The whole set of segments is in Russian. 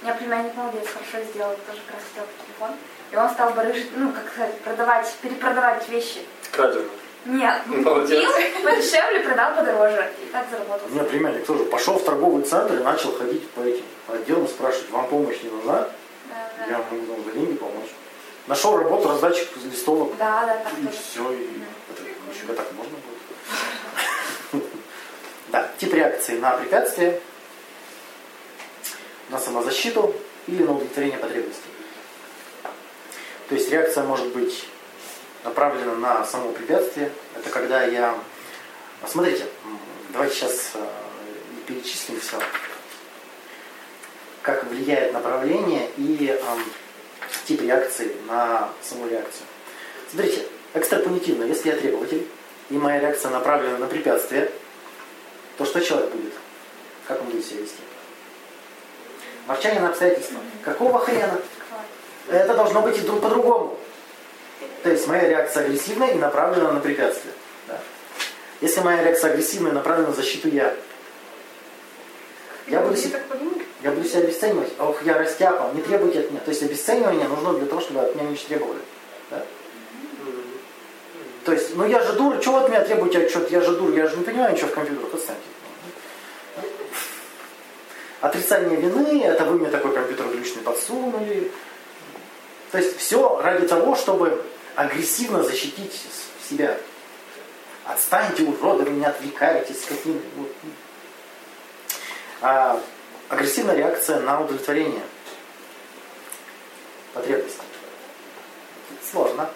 У меня племянник молодец, хорошо сделал, тоже как раз хотел телефон. И он стал барыжить, ну, как сказать, продавать, перепродавать вещи. Краденый. Нет, Молодец. купил подешевле, продал подороже. И так заработал. У меня племянник тоже пошел в торговый центр и начал ходить по этим отделам, спрашивать, вам помощь не нужна? Да, да. Я могу вам за деньги помочь. Нашел работу, раздатчик листовок. Да, да, так И тоже. все, и это, ну, еще так можно будет. Да, тип реакции на препятствие, на самозащиту или на удовлетворение потребностей. То есть реакция может быть направлена на само препятствие. Это когда я... Смотрите, давайте сейчас э, перечислим все. Как влияет направление и тип реакции на саму реакцию. Смотрите, экстрапонитивно, если я требователь, и моя реакция направлена на препятствие, то что человек будет? Как он будет себя вести? Ворчание на обстоятельства. Какого хрена? Это должно быть и друг по-другому. То есть моя реакция агрессивная и направлена на препятствие. Да? Если моя реакция агрессивная и направлена на защиту я, я буду, Люди се- так подумали? я буду себя обесценивать. Ох, я растяпа, не требуйте от меня. То есть обесценивание нужно для того, чтобы от меня ничего требовали. Да? То есть, ну я же дура, чего вы от меня требуете отчет? Я же дура, я же не понимаю ничего в компьютерах, отстаньте. Отрицание вины, это вы мне такой компьютер глючный подсунули. То есть все ради того, чтобы агрессивно защитить себя. Отстаньте, уроды, вы меня отвлекаете, скотины. Вот. А, агрессивная реакция на удовлетворение потребностей. Сложно.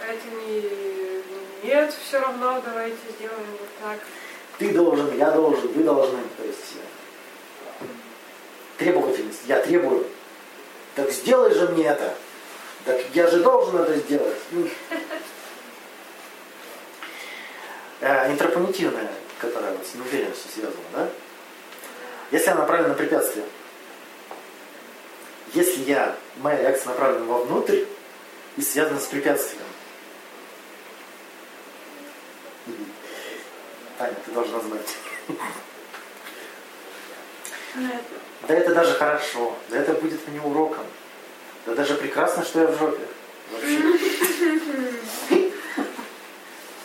Это не... Нет, все равно, давайте сделаем вот так. Ты должен, я должен, вы должны. То есть э, требовательность. Я требую. Так сделай же мне это. Так я же должен это сделать. Ну. Э, Интропонитивная, которая вот с неуверенностью связана, да? Если она направлена на препятствие, если я, моя реакция направлена вовнутрь и связана с препятствием, Таня, ты должна знать. Да это даже хорошо, да это будет мне уроком. Да даже прекрасно, что я в жопе. Вообще.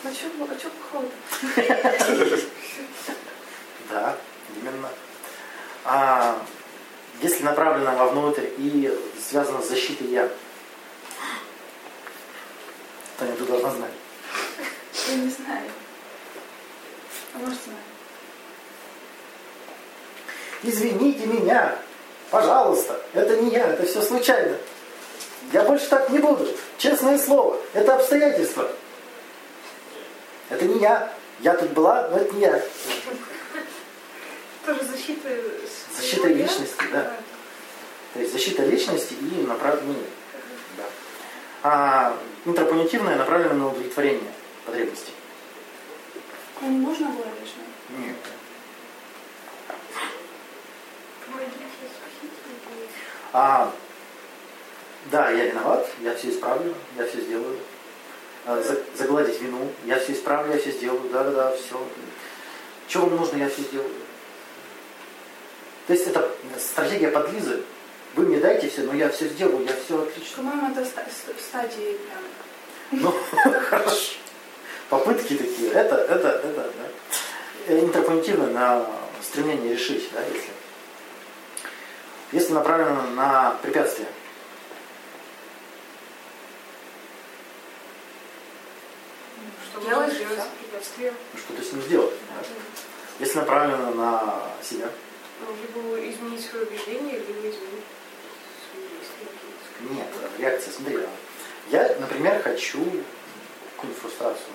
А что а чё плохого Да, именно. А если направлено вовнутрь и связано с защитой я, Таня, ты должна знать. Я не знаю. А может, знаю. Извините меня, пожалуйста, это не я, это все случайно. Я больше так не буду. Честное слово, это обстоятельства. Это не я. Я тут была, но это не я. Тоже защита... Защита личности, да. То есть защита личности и направление. Да. А интропонитивное направлено на удовлетворение потребностей. Можно было лишнего. Нет. А, да, я виноват, я все исправлю, я все сделаю. А, за- загладить вину, я все исправлю, я все сделаю, да-да-да, все. Что вам нужно, я все сделаю. То есть это стратегия подлизы. Вы мне дайте все, но я все сделаю, я все отлично. По-моему, это ста- ст- стадии прям. Ну, хорошо. Попытки такие, это, это, это, да. Э, Интерпонитивно на стремление решить, да, если. Если направлено на препятствие. Что Делаешь с препятствием? Ну, что-то с ним сделать. да. Если направлено на себя. Ну, либо изменить свое убеждение, либо изменить свои. Нет, реакция, смотри. а, Я, например, хочу какую-нибудь фрустрацию.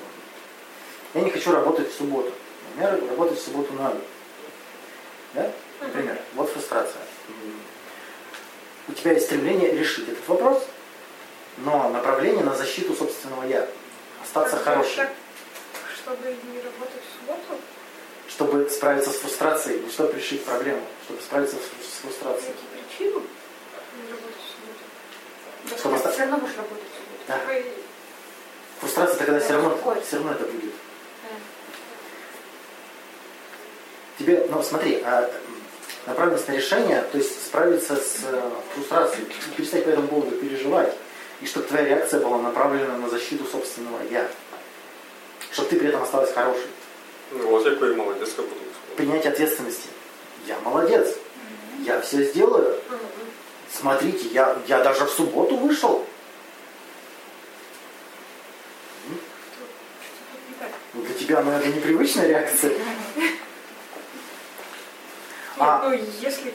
Я не хочу работать в субботу. Например, работать в субботу надо. Да? Например, вот фрустрация. У тебя есть стремление решить этот вопрос, но направление на защиту собственного я. Остаться Так, хорошим. так, Чтобы не работать в субботу, Чтобы справиться с фрустрацией, не чтобы решить проблему, чтобы справиться с фрустрацией. какие причины не работать в субботу? Чтобы ты оста- все равно будешь работать. сегодня. Да. Такой, Фрустрация тогда все равно, все равно это будет. Тебе, ну смотри, а, направленность на решение, то есть справиться с э, фрустрацией, перестать по этому поводу переживать, и чтобы твоя реакция была направлена на защиту собственного «я». Чтобы ты при этом осталась хорошей. Ну, вот який молодець, как будто. Принять ответственности. Я молодец. Я все сделаю. Смотрите, я, я даже в субботу вышел. Ну, для тебя, наверное, непривычная реакция. А. Ну, если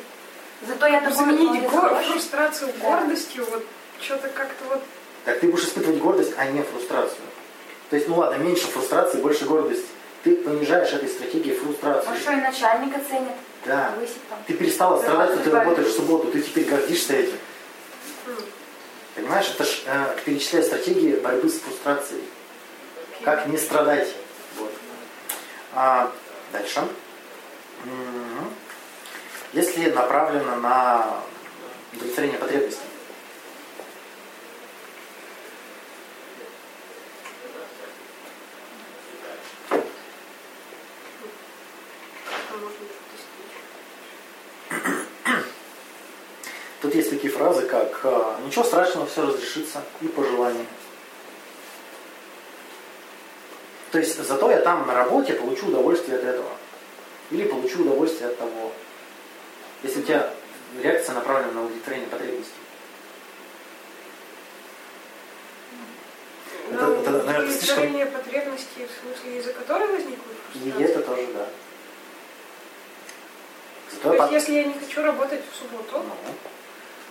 Зато я такой заменить гор- фрустрацию гордостью, вот что-то как-то вот Так ты будешь испытывать гордость, а не фрустрацию. То есть, ну ладно, меньше фрустрации, больше гордости. Ты понижаешь этой стратегией фрустрацию. Может, что и начальник оценит, Да. повысит там. Ты перестала страдать, что ты работаешь в субботу, ты теперь гордишься этим. Понимаешь, это ж э, перечисляет стратегии борьбы с фрустрацией. Как не страдать. Вот. А, дальше. Мгм. Если направлено на удовлетворение потребностей. Тут есть такие фразы, как э, «ничего страшного, все разрешится» и «по желанию». То есть зато я там на работе получу удовольствие от этого. Или получу удовольствие от того. Если у тебя реакция направлена на удовлетворение потребностей. Это- Ну, это, наверное, слишком- удовлетворение потребностей, в смысле, из-за которой возникла И это тоже, да. Зато То есть, если я не хочу работать в субботу,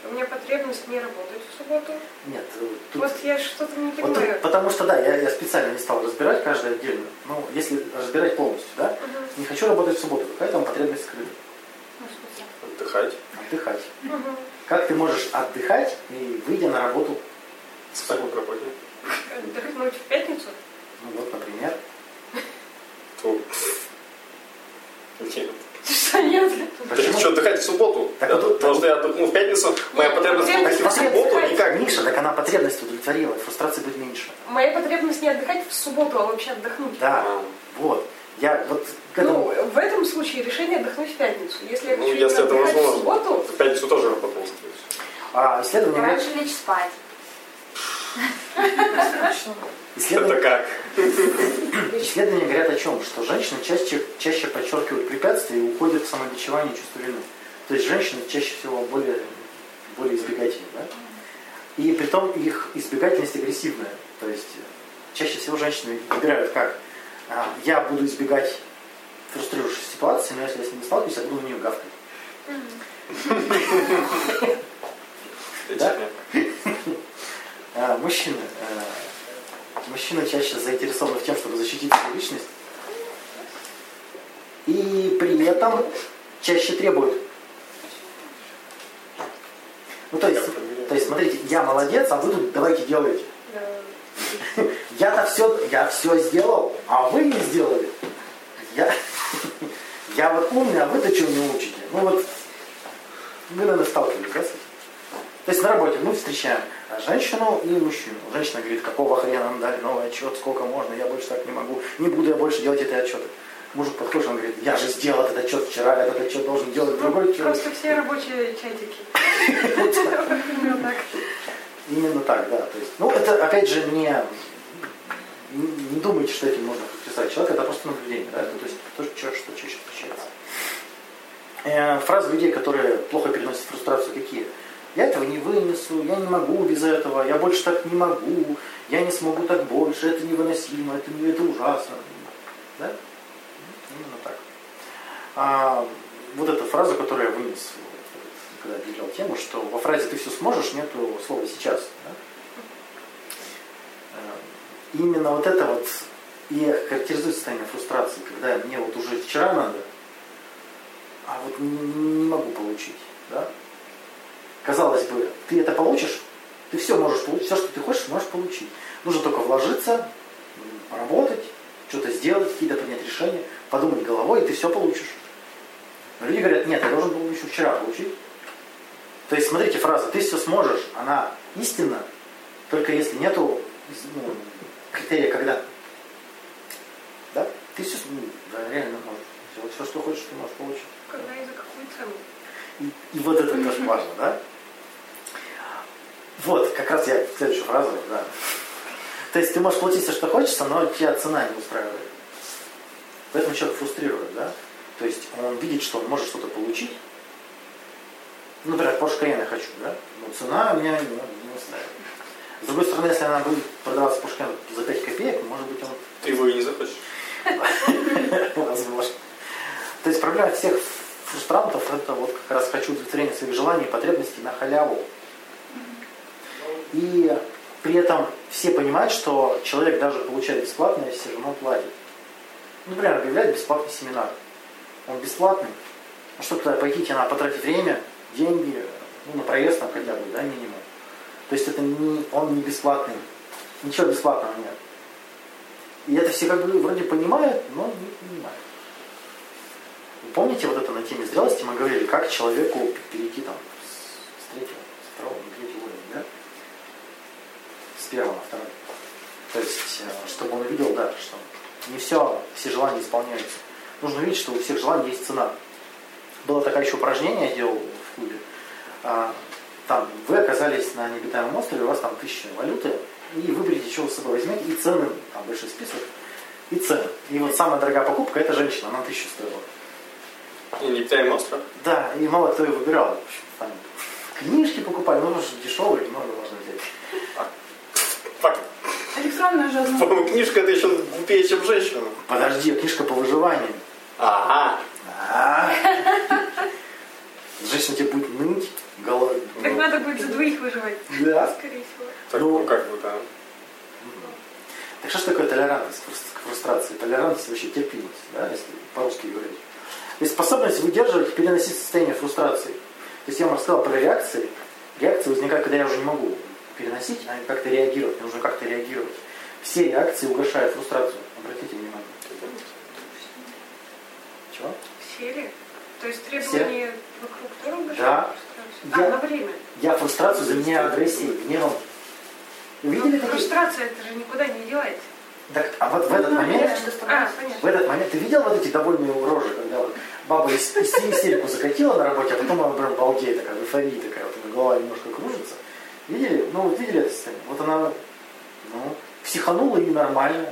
Ну, у меня потребность не работать в субботу, Нет, э, тут... вот я что-то не Вот понимаю. тут- потому что, да, я, я специально не стал разбирать каждое отдельно. Ну, если разбирать полностью, да, Мгм. не хочу работать в субботу, какая там потребность скрыта? В. Отдыхать. Отдыхать. Мгм. Как ты можешь отдыхать и выйдя на работу в субботу? на работе. Отдохнуть в пятницу? Ну вот, например. То... Нет. Что нет? Почему? Что, отдыхать в субботу? Так Это- вот- Потому что я отдохну в пятницу, моя Нет, потребность потребность отдохнуть в субботу никак. Миша, так она потребность удовлетворила, фрустрации будет меньше. Моя потребность не отдыхать в субботу, а вообще отдохнуть. Да, А. вот. Я вот Ну, в этом случае решение отдохнуть в пятницу. Если я Ну, хочу если именно это отдыхать в возможно. субботу, В пятницу тоже работал, скорее всего. А, исследования говорят, Раньше лечь спать. исследования, Это как? исследования говорят о чем? Что женщины чаще, чаще подчеркивают препятствия и уходят в самобичевание и чувство вины. То есть женщины чаще всего более, более избирательны. Да? И при том их избирательность агрессивная. То есть чаще всего женщины выбирают как а, я буду избегать ситуаций, но если я с ними сталкиваюсь, я буду на нее гавкать. Да? А, мужчины. э, мужчины чаще заинтересованы в тем, чтобы защитить свою личность. И при этом чаще требуют. Ну, то есть, то есть, смотрите, я молодец, а вы тут давайте делайте. да, Я-то все, я все сделал, а вы не сделали. Я, я вот умный, а вы-то чего не учите? Ну вот, вы, наверное, сталкивались, да, с этим? То есть на работе мы встречаем женщину и мужчину. Женщина говорит, какого хрена нам дали новый отчет, сколько можно, я больше так не могу, не буду я больше делать эти отчеты. Мужик подходит, он говорит, я же сделал этот отчет вчера, этот отчет должен делать другой человек. Просто все рабочие чатики. Именно так. Именно так, да. То есть, ну, это, опять же, не, не, не думайте, что этим можно подписать человека, это просто наблюдение, да, это, то есть то, что, что чаще встречается. Э, фразы людей, которые плохо переносят фрустрацию, какие? Я этого не вынесу, я не могу без этого, я больше так не могу, я не смогу так больше, это невыносимо, это, не- это ужасно. Да? Именно так. А, вот эта фраза, которую я вынес, когда объявлял тему, что во фразе «ты все сможешь» нету слова «сейчас». да? Именно вот это вот и характеризует состояние фрустрации, когда мне вот уже вчера надо, а вот не, могу получить. Да? Казалось бы, ты это получишь, ты все можешь получить, все, что ты хочешь, можешь получить. Нужно только вложиться, м, поработать, что-то сделать, какие-то принять решения, подумать головой, и ты все получишь. Но люди говорят, нет, я должен был еще вчера получить. То есть, смотрите, фраза «ты все сможешь», она истинна, только если нету ну, критерия «когда». Да? Ты все да, реально можешь сделать Все, что хочешь, ты можешь получить. Когда и за какую цену? И, и вот это тоже важно, да? Вот, как раз я следующую фразу, да. То есть ты можешь платить все, что хочется, но тебя цена не устраивает. Поэтому человек фрустрирует, да? То есть он видит, что он может что-то получить. Ну, например, Porsche Cayenne я хочу, да? Но цена меня не, не устраивает. С другой стороны, если она будет продаваться Cayenne за 5 копеек, может быть, он Ты его и не захочешь. Возможно. То есть проблема всех фрустрантов это вот как раз хочу удовлетворение своих желаний и потребностей на халяву. И при этом все понимают, что человек даже получает бесплатное, все равно платит. Ну, Например, объявляет бесплатный семинар. Он бесплатный. Ну что туда пойти, тебе надо потратить время, деньги, ну, на проезд там хотя бы, да, минимум. То есть это не, он не бесплатный. Ничего бесплатного нет. И это все как бы вроде понимают, но не понимают. Вы помните вот это на теме зрелости мы говорили, как человеку перейти там с, третьего, с второго на третий уровень, да? С первого на второй. То есть, э, чтобы он увидел, да, что не все, все желания исполняются. Нужно видеть, что у всех желаний есть цена. Было такое еще упражнение, я делал в клубе. А, Там вы оказались на необитаемом острове, у вас там тысяча валюты, и выберите, что вы с собой возьмете, и цены, там большой список, и цены. И вот самая дорогая покупка это женщина, она тысячу стоила. И не питаем остров? Да, и мало кто ее выбирал. В общем, там книжки покупали, ну, что дешевые, много можно взять. Факт. Электронная же одна. По-моему, книжка это еще глупее, чем женщина. Подожди, книжка по выживанию. Ага. А. Женщина тебе будет ныть, голова. Так надо будет за двоих выживать, Да. скорее всего. Так, Ну, ну как бы, да. Так что ж такое толерантность к фрустрации? Толерантность вообще терпимость, да, если по-русски говорить. То есть способность выдерживать и переносить состояние фрустрации. То есть я вам рассказал про реакции. Реакции возникают, когда я уже не могу переносить, а как-то реагировать. Мне нужно как-то реагировать. Все реакции угошают фрустрацию. Обратите внимание. Чего? Все ли? То есть требования вокруг тоже угошают Да. Я- А. Я фрустрацию заменяю агрессией, гневом. Увидели Но такие? фрустрация это же никуда не девается. Так, а вот в этот Ну, момент А. В этот момент ты видел вот эти довольные рожи, когда вот баба ис- ис- истерику закатила на работе, а потом она прям балдеет такая, в эйфории такая, вот голова немножко кружится. Видели? Ну вот видели это состояние? Вот она, ну, психанула и нормально.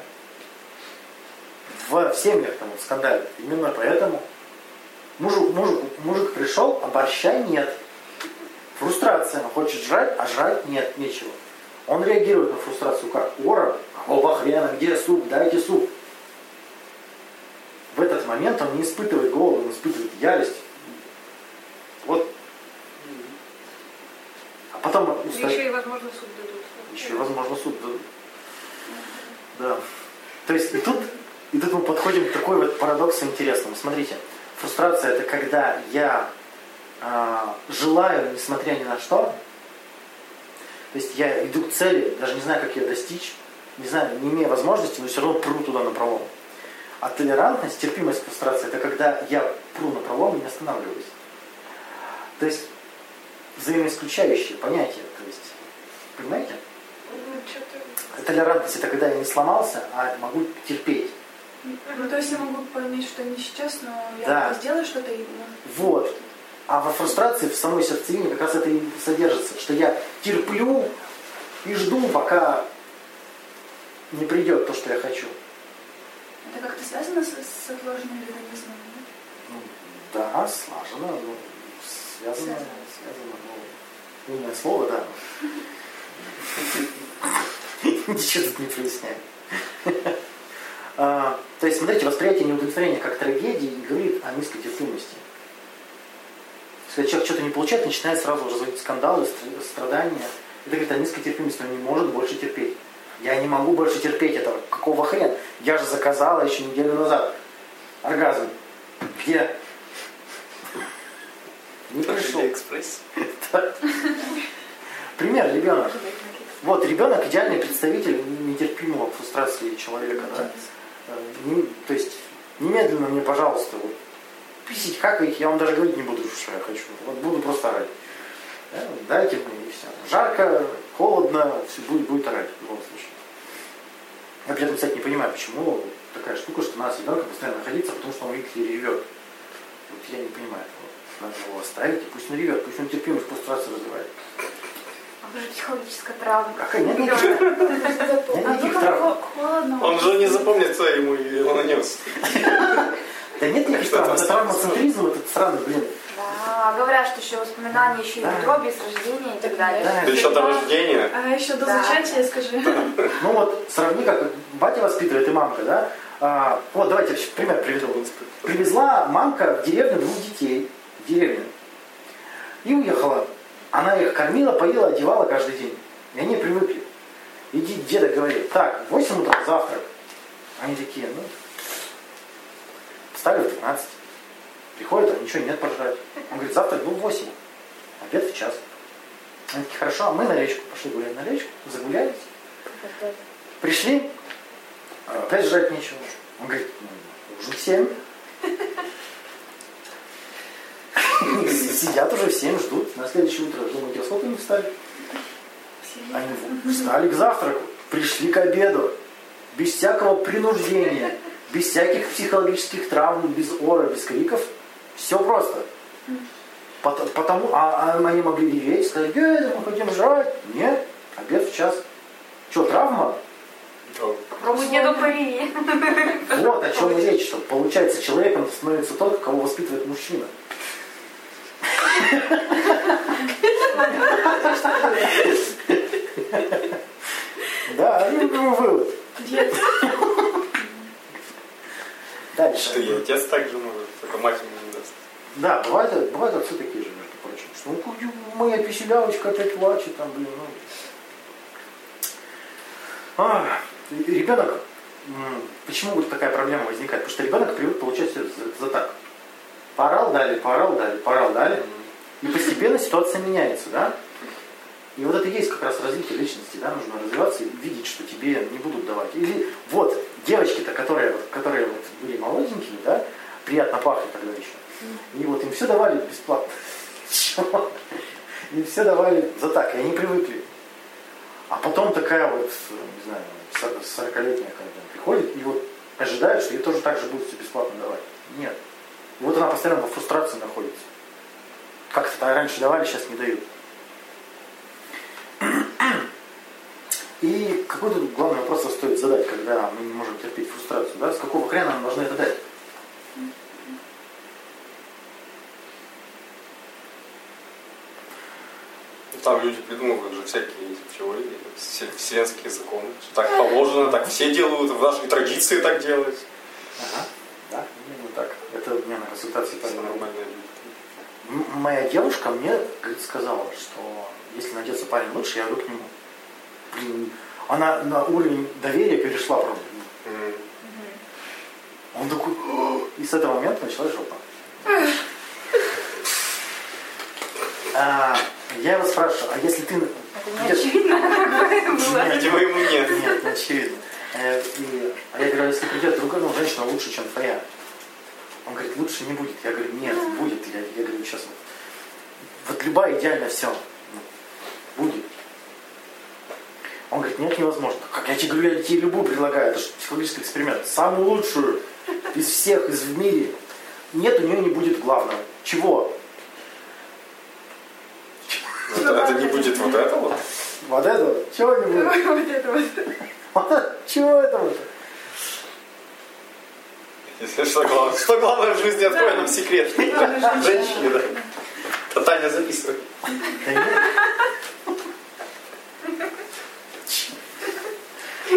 В, в семьях там вот. Именно поэтому мужик, мужик, мужик пришел, а борща нет. Фрустрация. Он хочет жрать, а жрать нет, нечего. Он реагирует на фрустрацию как? Ора, какого хрена, где суп, дайте суп. В этот момент он не испытывает голод, он испытывает ярость. Вот. А потом устать. Еще и, возможно, суд дадут. Еще, возможно, суд дадут. Да. То есть и тут, и тут мы подходим к такой вот парадоксу интересному. Смотрите, фрустрация это когда я желаю, несмотря ни на что, то есть я иду к цели, даже не знаю, как ее достичь, не знаю, не имея возможности, но все равно пру туда на пролом. А толерантность, терпимость к фрустрации, это когда я пру на пролом и не останавливаюсь. То есть взаимоисключающие понятия. То есть, понимаете? Ну, что-то... Толерантность это когда я не сломался, а могу терпеть. Ну, то есть я могу понять, что не сейчас, но я Да. сделаю что-то и... ну, Вот. А во фрустрации в самой сердцевине как раз это и содержится, что я терплю и жду, пока не придет то, что я хочу. Это как-то связано с, с отложенным нет? Ну, да, слажено, ну, связано, Связано. связано, ну, умное слово, да. Ничего тут не проясняет. А, То есть, смотрите, восприятие неудовлетворения как трагедии говорит о низкой терпимости. Если человек что-то не получает, начинает сразу разводить скандалы, стр- страдания. Это говорит о низкой терпимости, он не может больше терпеть. Я не могу больше терпеть этого. Какого хрена? Я же заказала еще неделю назад. Оргазм. Где? Не пришел. Экспресс. Пример, ребенок. Вот, ребенок идеальный представитель нетерпимого фрустрации человека, да? Э, не- то есть, немедленно мне, пожалуйста, вот, писить, какать, я вам даже говорить не буду, что я хочу. Вот буду просто орать. Да, Дайте мне и все. Жарко, холодно, все будет, будет орать в любом случае. Я при этом, кстати, не понимаю, почему такая штука, что надо с ребенком постоянно находиться, потому что он, видите ли, ревет. Вот я не понимаю этого. Надо его оставить, и пусть он ревет, пусть он терпимость фрустрацию развивает. А вы же психологическая травма. Какая? Нет Нет А никаких травм. он же не запомнит, кто ему его нанес. Да нет никаких травм. Это травмоцентризм, этот странный, блин. Да, говорят, что еще воспоминания еще и Да. в утробе, с рождения и так далее. Да. Да еще до рождения. А еще до Да. зачатия скажи. Ну вот, сравни, как батя воспитывает и мамка, да? А, вот, давайте пример приведу. Привезла мамка в деревню двух детей, в деревню, и уехала. Она их кормила, поила, одевала каждый день. И они привыкли. И ди- деда говорит, так, в 8 утра завтрак. Они такие, ну, встали в 15. Приходят, а ничего нет пожрать. Он говорит, завтрак был в 8, обед в час. Они такие, хорошо, а мы на речку пошли гулять на речку, загулялись. Пришли, опять жрать нечего. Он говорит, ну, уже в семь. Сидят уже в семь, ждут. На следующее утро думаете, во сколько они встали? Они встали к завтраку, пришли к обеду. Без всякого принуждения, без всяких психологических травм, без ора, без криков. Все просто. Пот- Потому, а, а они могли реветь, сказать, дядя, мы хотим жрать. Нет, обед в час. Что, травма? Попробуй деду повели. Вот о чем речь, что получается человеком становится тот, кого воспитывает мужчина. Да, вывод. Дальше. Что и отец так же может, только мать ему не даст. Да, бывают, бывают отцы такие же, между прочим. Что ну, моя писелявочка опять плачет, там, блин, ну. А, ребенок, почему вот такая проблема возникает? Потому что ребенок привык получать всё за, за так. Поорал, дали, поорал, дали, поорал, дали. И постепенно ситуация меняется, да? И вот это и есть как раз развитие личности, да, нужно развиваться и видеть, что тебе не будут давать. Или вот девочки-то, которые, вот- которые вот были молоденькими, да, приятно пахли тогда еще. И вот им все давали бесплатно. Им все давали за так, и они привыкли. А потом такая вот, не знаю, 40-летняя когда приходит и вот ожидает, что ей тоже так же будут все бесплатно давать. Нет. И вот она постоянно во фрустрации находится. Как-то раньше давали, сейчас не дают. И какой тут главный вопрос стоит задать, когда мы не можем терпеть фрустрацию, да? С какого хрена нам должны это дать? Ну, Там люди придумывают же всякие эти теории, все- вселенские законы. Что так положено, так все делают, в нашей традиции так делать. Ага. Да, именно так. Это у меня на консультации так нормальные Моя девушка мне говорит, сказала, что если найдется парень лучше, я иду к нему. Она на уровень доверия перешла просто. М. Он такой, и с этого момента началась жопа. А, я его спрашиваю, а если ты... Это не очевидно. Нет. Видимо, ему нет. Нет, не очевидно. Э, и- а я говорю, а если придет другая ну, женщина лучше, чем твоя? Он говорит, лучше не будет. Я говорю, нет, будет. Я, я говорю, сейчас вот, вот любая идеально все. Будет. Говорит, нет, невозможно. Как я тебе говорю, я тебе любую предлагаю. Это же психологический эксперимент. Самую лучшую из всех, из в мире. Нет, у нее не будет главного. Чего? Это, это не будет вот это вот. Вот этого? Чего не будет? Вот Чего это вот? Если что главное, что главное в жизни, открой нам секрет. Женщине, да. Таня записывай.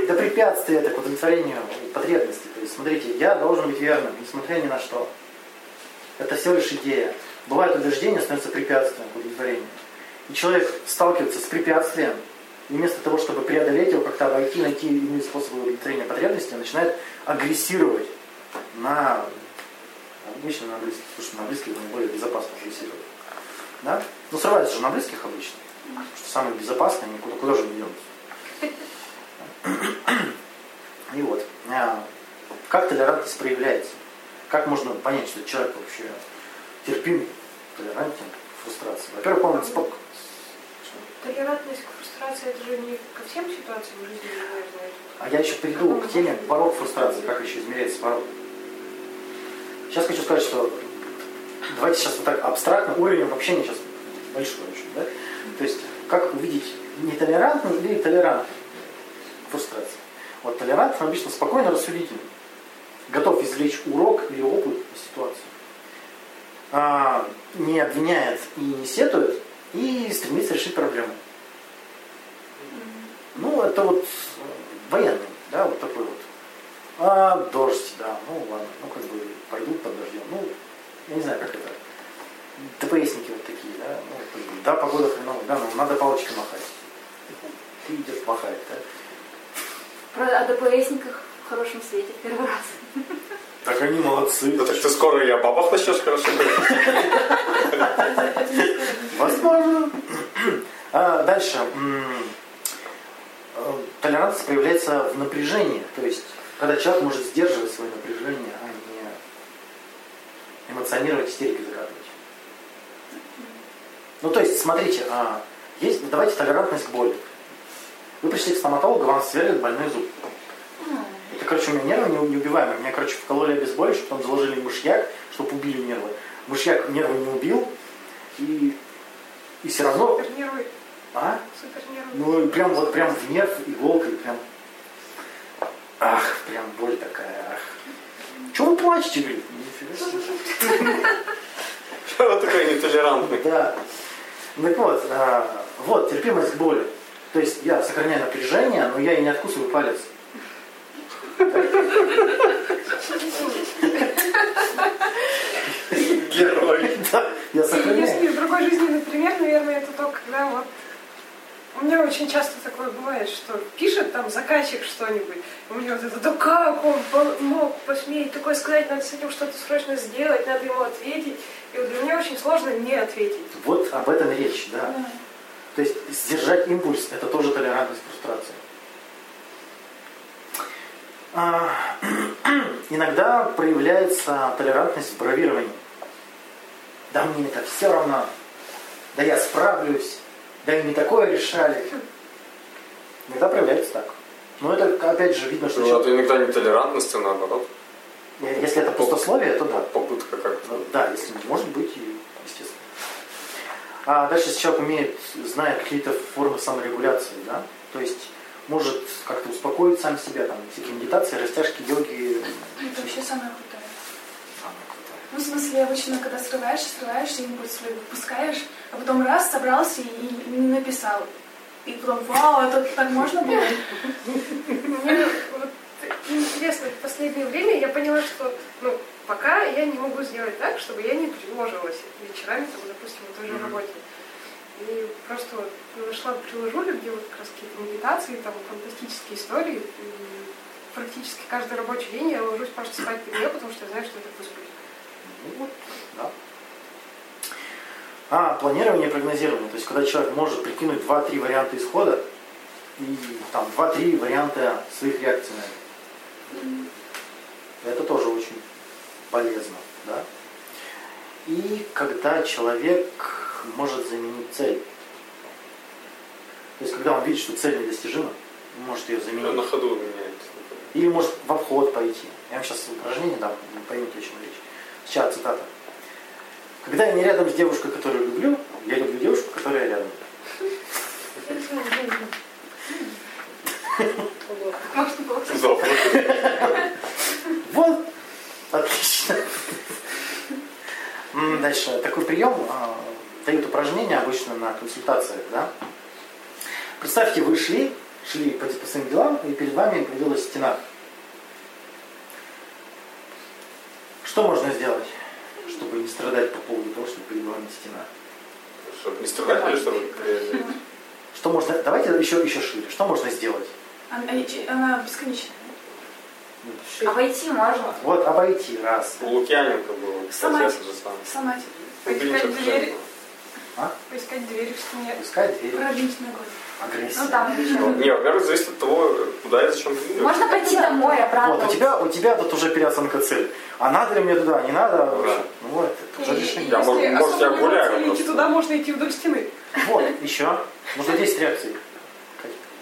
Это препятствие это к удовлетворению потребностей. То есть, смотрите, я должен быть верным, несмотря ни на что. Это всего лишь идея. Бывает убеждение становится препятствием к удовлетворению. И человек сталкивается с препятствием, и вместо того, чтобы преодолеть его, как-то обойти, найти иные способы удовлетворения потребностей, он начинает агрессировать на обычно на близких. Потому что на близких наиболее безопасно агрессировать. Да? Ну, срывается же на близких обычно. Потому что самые безопасные, никуда куда же не денутся. И вот. а, Как толерантность проявляется? Как можно понять, что человек вообще терпим, толерантен к фрустрации? Во-первых, он спок... Толерантность к фрустрации, это же не ко всем ситуациям в жизни, наверное. А я еще перейду к теме порог фрустрации, как еще измеряется порог. Сейчас хочу сказать, что давайте сейчас вот так абстрактно, уровень общения сейчас большой очень, да? То есть, как увидеть нетолерантный или толерантный фрустрация. Вот толерантный обычно спокойно рассудительный, готов извлечь урок или опыт из ситуации, а, не обвиняет и не сетует, и стремится решить проблему. Ну, это вот военный, да, вот такой вот. А, дождь, да, ну ладно, ну как бы пойдут под дождем. Ну, я не знаю, как это. ДПСники вот такие, да, ну, да, погода хреновая, да, ну надо палочкой махать. Ты идет махает, да. Про о ДПСниках в хорошем свете первый раз. Так они молодцы. Ну так ты скоро и о бабах начнешь хорошо говорить. Возможно. А, дальше. Э, Толерантность проявляется в напряжении. То есть, когда человек может сдерживать свое напряжение, а не эмоционировать, истерикой закатывать. Ну, то есть, смотрите, а, есть, давайте толерантность к боли. Вы пришли к стоматологу, вам сверлит больной зуб. Это, короче, у меня нервы не, неубиваемые. Меня, короче, вкололи обезболивающее, потом заложили мышьяк, чтобы убили нервы. Мышьяк нервы не убил, и, и все равно... Супер нервы. А? Супер нервы. Ну, и прям вот прям в нерв иголкой, прям... Ах, прям боль такая, ах. Чего вы плачете, себе. Чего вы такой нетолерантный? Да. Так вот, а, вот, терпимость к боли. То есть я сохраняю напряжение, но я и не откусываю палец. Герой. Да, я сохраняю. Если в другой жизни, например, наверное, это то, когда вот у меня очень часто такое бывает, что пишет там заказчик что-нибудь, у меня вот это, да как он мог посметь такое сказать, надо с этим что-то срочно сделать, надо ему ответить. И вот для меня очень сложно не ответить. Вот об этом речь, да. То есть сдержать импульс – это тоже толерантность фрустрации. А, иногда проявляется толерантность в бравировании. Да мне это все равно. Да я справлюсь. Да и не такое решали. Иногда проявляется так. Но это, опять же, видно, что Ну, человек- это иногда нетолерантность, а наоборот. если это пустословие, то да. Попытка как-то. Ну, Да, если может быть. А дальше, если человек умеет, знает какие-то формы саморегуляции, да, то есть может как-то успокоить сам себя, там, всякие медитации, растяжки, йоги. Это вообще самое крутое. Самое крутое. Ну, в смысле, обычно, когда срываешь, срываешь, импульс свой выпускаешь, а потом раз, собрался и, и написал. И потом, вау, это так можно было? Вот интересно, в последнее время я поняла, что ну, пока я не могу сделать так, чтобы я не тревожилась вечерами, там, допустим, той же работе. И просто вот нашла приложули, где вот как раз какие-то медитации, там фантастические истории. И практически каждый рабочий день я ложусь просто спать под нее, потому что я знаю, что я так высплюсь. Ну вот, да. А, планирование и прогнозирование. То есть, когда человек может прикинуть 2-3 варианта исхода и там 2-3 варианта своих реакций на это. Это тоже очень полезно. И когда человек может заменить цель. То есть, когда он видит, что цель недостижима, он может ее заменить. На ходу меняет. Или может в обход пойти. Я вам сейчас упражнение дам, вы поймете, о чем речь. Сейчас цитата. Когда я не рядом с девушкой, которую люблю, я люблю девушку, которая рядом. Можно было Завтра. Вот. Отлично. М, Дальше. Такой прием а, дают упражнения обычно на консультациях. Да? Представьте, вы шли, шли по, по своим делам, и перед вами появилась стена. Что можно сделать, чтобы не страдать по поводу того, что перед вами стена? Чтобы не страдать или чтобы преодолеть? Что можно, давайте еще, еще шире. Что можно сделать? Она, она бесконечная. Обойти можно. Вот обойти раз. У Лукьяненко было, кстати, Сама- это же самое. Сломать. Поискать жалко. А? поискать дверь в стене. Пускать дверь. Пролить ногой. Агрессия. Ну там еще. Ну, Не, во-первых, зависит от того, куда и зачем ты идешь. Можно пойти домой, обратно. Вот, у тебя, у тебя тут уже переоценка цели. А надо ли мне туда, не надо? Да. Ну вот, это уже решение. Я, может, Если я гуляю нацелить, просто. туда можно идти вдоль стены. Вот, еще. Нужно 10 реакций.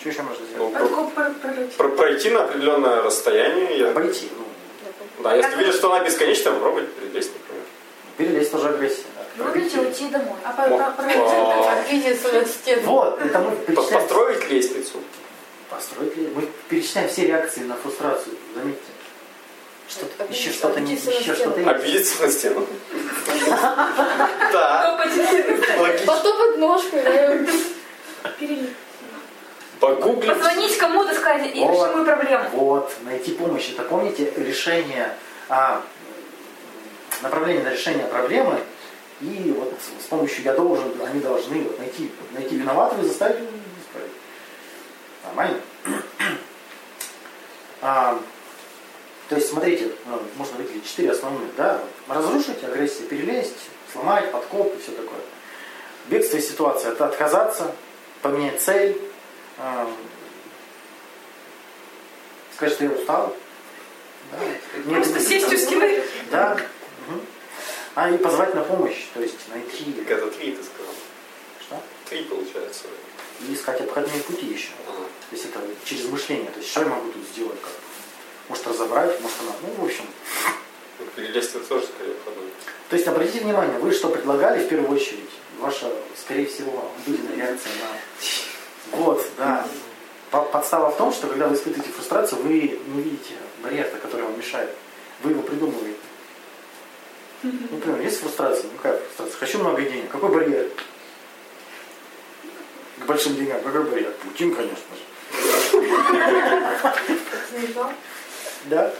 Что еще можно Ну, сделать? про- Подход про- про- пройти на определенное расстояние. я- Обойти. Ну, Да, если ты видишь, что она бесконечная, попробуй перелезть, например. Перелезть тоже агрессия. да. Любите уйти домой. А про- про- про- Обидеться на стену. Вот, это мы перечисляем. Построить лестницу. Построить ли? Мы перечисляем все реакции на фрустрацию, заметьте. Что-то, еще что-то не еще стену. что-то есть. Обидеться на стену. Да. Потопать ножкой, да. Погуглить. Позвонить кому-то, сказать, и Вот. реши мою проблему. Вот, найти помощь. Это помните решение, а, направление на решение проблемы. И вот с, помощью я должен, они должны вот найти, найти виноватого и заставить его исправить. Нормально? А, то есть, смотрите, ну, можно выделить четыре основных, да? Разрушить, агрессия, перелезть, сломать, подкоп и все такое. Бегство из ситуации – это отказаться, поменять цель, а, сказать, что я устал. Да. Нет, Просто сесть у стены. Да. А и позвать на помощь, то есть найти, Так это три, ты сказал. что? Три получается. И искать обходные пути еще. Ага. То есть это через мышление. То есть что я могу тут сделать как? Может разобрать, может она. Ну, в общем. Ну, Перелезть это тоже скорее входной. То есть обратите внимание, вы что предлагали в первую очередь? Ваша, скорее всего, обыденная реакция на... Вот, да. По- Подстава в том, что когда вы испытываете фрустрацию, вы не видите барьер, который вам мешает. Вы его придумываете. Ну, например, есть фрустрация? Ну как фрустрация? Хочу много денег. Какой барьер? К большим деньгам. Какой барьер? Путин, конечно же. Да?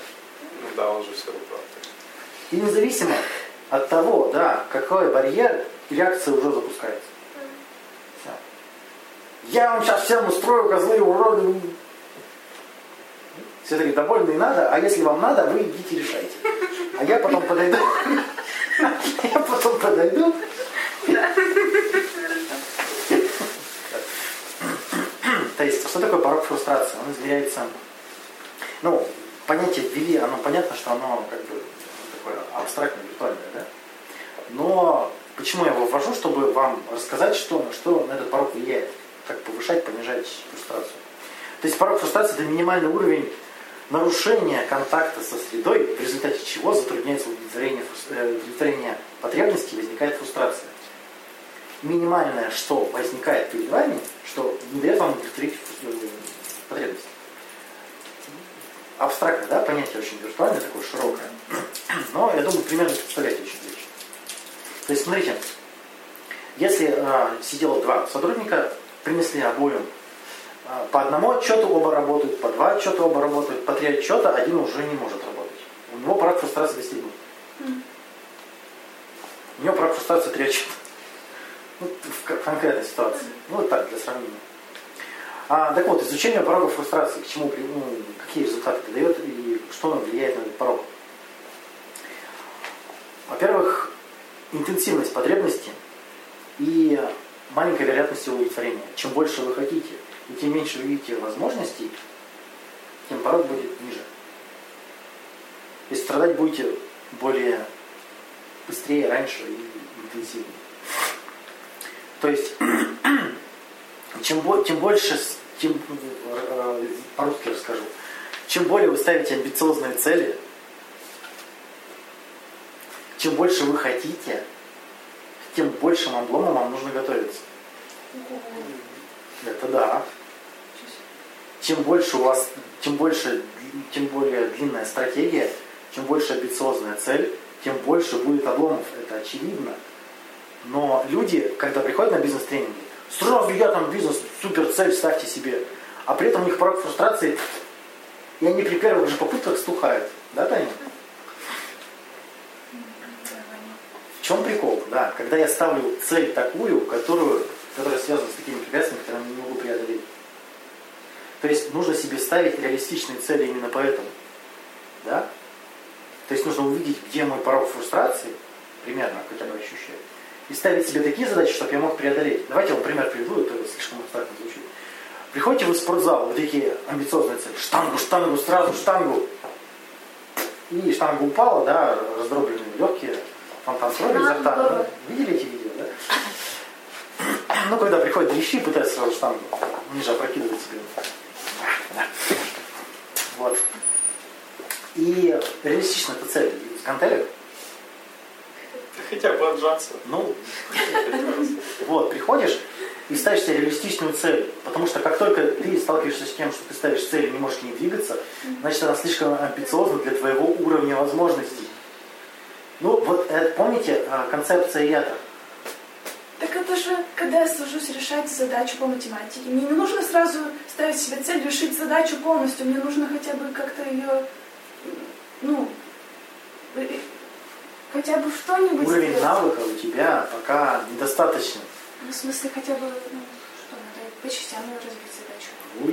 Ну да, он же все прав. И независимо от того, да, какой барьер, реакция уже запускается. Я вам сейчас всем устрою, козлы, уроды. Все такие, да больно и надо, а если вам надо, вы идите решайте. А я потом подойду. Я потом подойду. То есть, что такое порог фрустрации? Он измеряется, ну, понятие ввели, оно понятно, что оно как бы такое абстрактное, виртуальное, да? Но почему я его ввожу, чтобы вам рассказать, что, что на этот порог влияет, как повышать, понижать фрустрацию. То есть порог фрустрации это минимальный уровень нарушения контакта со средой, в результате чего затрудняется удовлетворение, э, удовлетворение потребностей, возникает фрустрация. Минимальное, что возникает перед вами, что не дает вам удовлетворить э, потребности. Абстрактное, да, понятие очень виртуальное, такое широкое. Но, я думаю, примерно представляете очень вещь. То есть, смотрите, если э, сидело два сотрудника, принесли обоим э, по одному отчету оба работают, по два отчета оба работают, по три отчета один уже не может работать. У него порог фрустрации достигнут. У него порог фрустрации три отчета. Ну, в конкретной ситуации. Ну, вот так, для сравнения. А, так вот, изучение порога фрустрации, к чему, ну, какие результаты это дает и что оно влияет на этот порог. Во-первых, интенсивность потребности и маленькая вероятность его удовлетворения. Чем больше вы хотите и тем меньше вы видите возможностей, тем порог будет ниже. Есть страдать будете более быстрее, раньше и интенсивнее. То есть чем, тем больше, тем, э, по-русски расскажу, чем более вы ставите амбициозные цели, чем больше вы хотите, тем большим обломом вам нужно готовиться. Это да. Чем больше у вас, тем больше, тем более длинная стратегия, чем больше амбициозная цель, тем больше будет обломов. Это очевидно. Но люди, когда приходят на бизнес-тренинги, сразу я там бизнес, супер цель ставьте себе. А при этом у них порог фрустрации, и они при первых же попытках стухают. Да, Таня? В чем прикол? Да, когда я ставлю цель такую, которую, которая связана с такими препятствиями, которые я не могу преодолеть. То есть нужно себе ставить реалистичные цели именно поэтому. Да? То есть нужно увидеть, где мой порог фрустрации, примерно хотя бы ощущать, и ставить себе такие задачи, чтобы я мог преодолеть. Давайте я вам пример приведу, это слишком абстрактно звучит. Приходите вы в спортзал, вот такие амбициозные цели. Штангу, штангу, сразу штангу. И штанга упала, да, раздробленные легкие, фонтан крови изо рта. Ну, Видели эти видео, да? Ну, когда приходят дрищи пытаются сразу штангу, они же опрокидывают себе. Вот. И реалистично эта цель. С гантелек хотя бы отжаться. Ну, вот, приходишь и ставишь себе реалистичную цель. Потому что как только ты сталкиваешься с тем, что ты ставишь цель и не можешь к ней двигаться, значит она слишком амбициозна для твоего уровня возможностей. Ну, вот это, помните а, концепция ЯТа? Так это же, когда я сажусь решать задачу по математике, мне не нужно сразу ставить себе цель решить задачу полностью, мне нужно хотя бы как-то ее, ну, э, хотя бы что-нибудь Уровень сделать. навыка у тебя пока недостаточный. Ну, в смысле, хотя бы, ну, что, надо по частям разбить задачу. Ну